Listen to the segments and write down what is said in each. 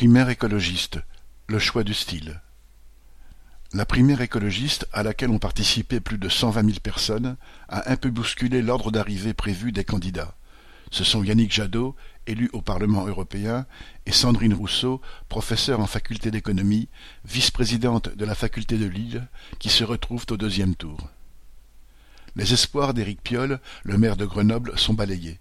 Primaire écologiste, le choix du style. La primaire écologiste, à laquelle ont participé plus de cent vingt mille personnes, a un peu bousculé l'ordre d'arrivée prévu des candidats. Ce sont Yannick Jadot, élu au Parlement européen, et Sandrine Rousseau, professeure en faculté d'économie, vice-présidente de la faculté de Lille, qui se retrouvent au deuxième tour. Les espoirs d'Éric Piolle, le maire de Grenoble, sont balayés.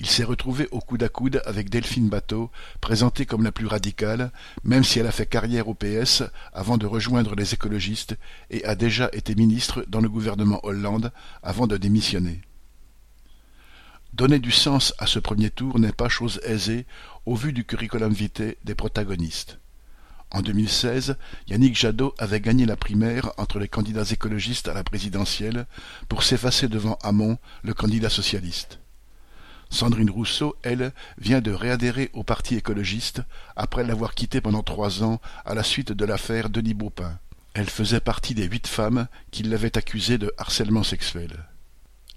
Il s'est retrouvé au coude à coude avec Delphine Bateau, présentée comme la plus radicale, même si elle a fait carrière au PS avant de rejoindre les écologistes et a déjà été ministre dans le gouvernement Hollande avant de démissionner. Donner du sens à ce premier tour n'est pas chose aisée au vu du curriculum vitae des protagonistes. En 2016, Yannick Jadot avait gagné la primaire entre les candidats écologistes à la présidentielle pour s'effacer devant Hamon, le candidat socialiste. Sandrine Rousseau, elle, vient de réadhérer au Parti écologiste après l'avoir quitté pendant trois ans à la suite de l'affaire Denis Baupin. Elle faisait partie des huit femmes qui l'avaient accusée de harcèlement sexuel.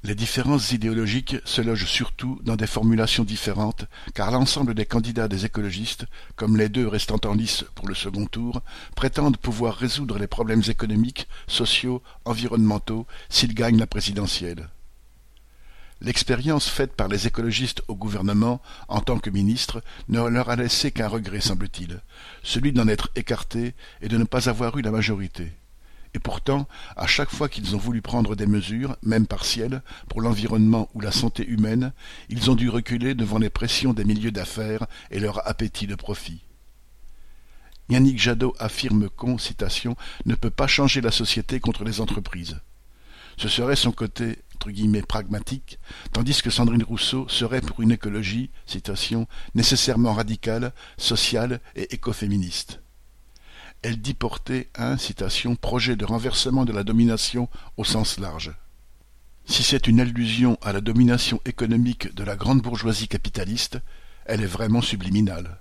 Les différences idéologiques se logent surtout dans des formulations différentes, car l'ensemble des candidats des écologistes, comme les deux restant en lice pour le second tour, prétendent pouvoir résoudre les problèmes économiques, sociaux, environnementaux s'ils gagnent la présidentielle. L'expérience faite par les écologistes au gouvernement, en tant que ministre, ne leur a laissé qu'un regret, semble-t-il, celui d'en être écartés et de ne pas avoir eu la majorité. Et pourtant, à chaque fois qu'ils ont voulu prendre des mesures, même partielles, pour l'environnement ou la santé humaine, ils ont dû reculer devant les pressions des milieux d'affaires et leur appétit de profit. Yannick Jadot affirme qu'on, citation, ne peut pas changer la société contre les entreprises. Ce serait son côté pragmatique, tandis que Sandrine Rousseau serait pour une écologie, citation, nécessairement radicale, sociale et écoféministe. Elle dit porter un, citation, projet de renversement de la domination au sens large. Si c'est une allusion à la domination économique de la grande bourgeoisie capitaliste, elle est vraiment subliminale.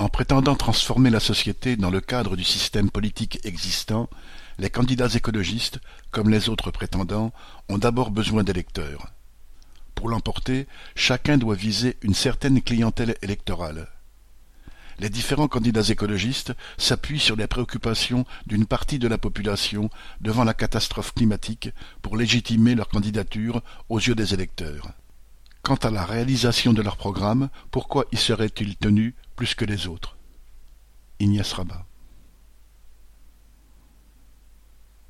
En prétendant transformer la société dans le cadre du système politique existant, les candidats écologistes, comme les autres prétendants, ont d'abord besoin d'électeurs. Pour l'emporter, chacun doit viser une certaine clientèle électorale. Les différents candidats écologistes s'appuient sur les préoccupations d'une partie de la population devant la catastrophe climatique pour légitimer leur candidature aux yeux des électeurs. Quant à la réalisation de leur programme, pourquoi y seraient-ils tenus plus que les autres. Ignace Rabat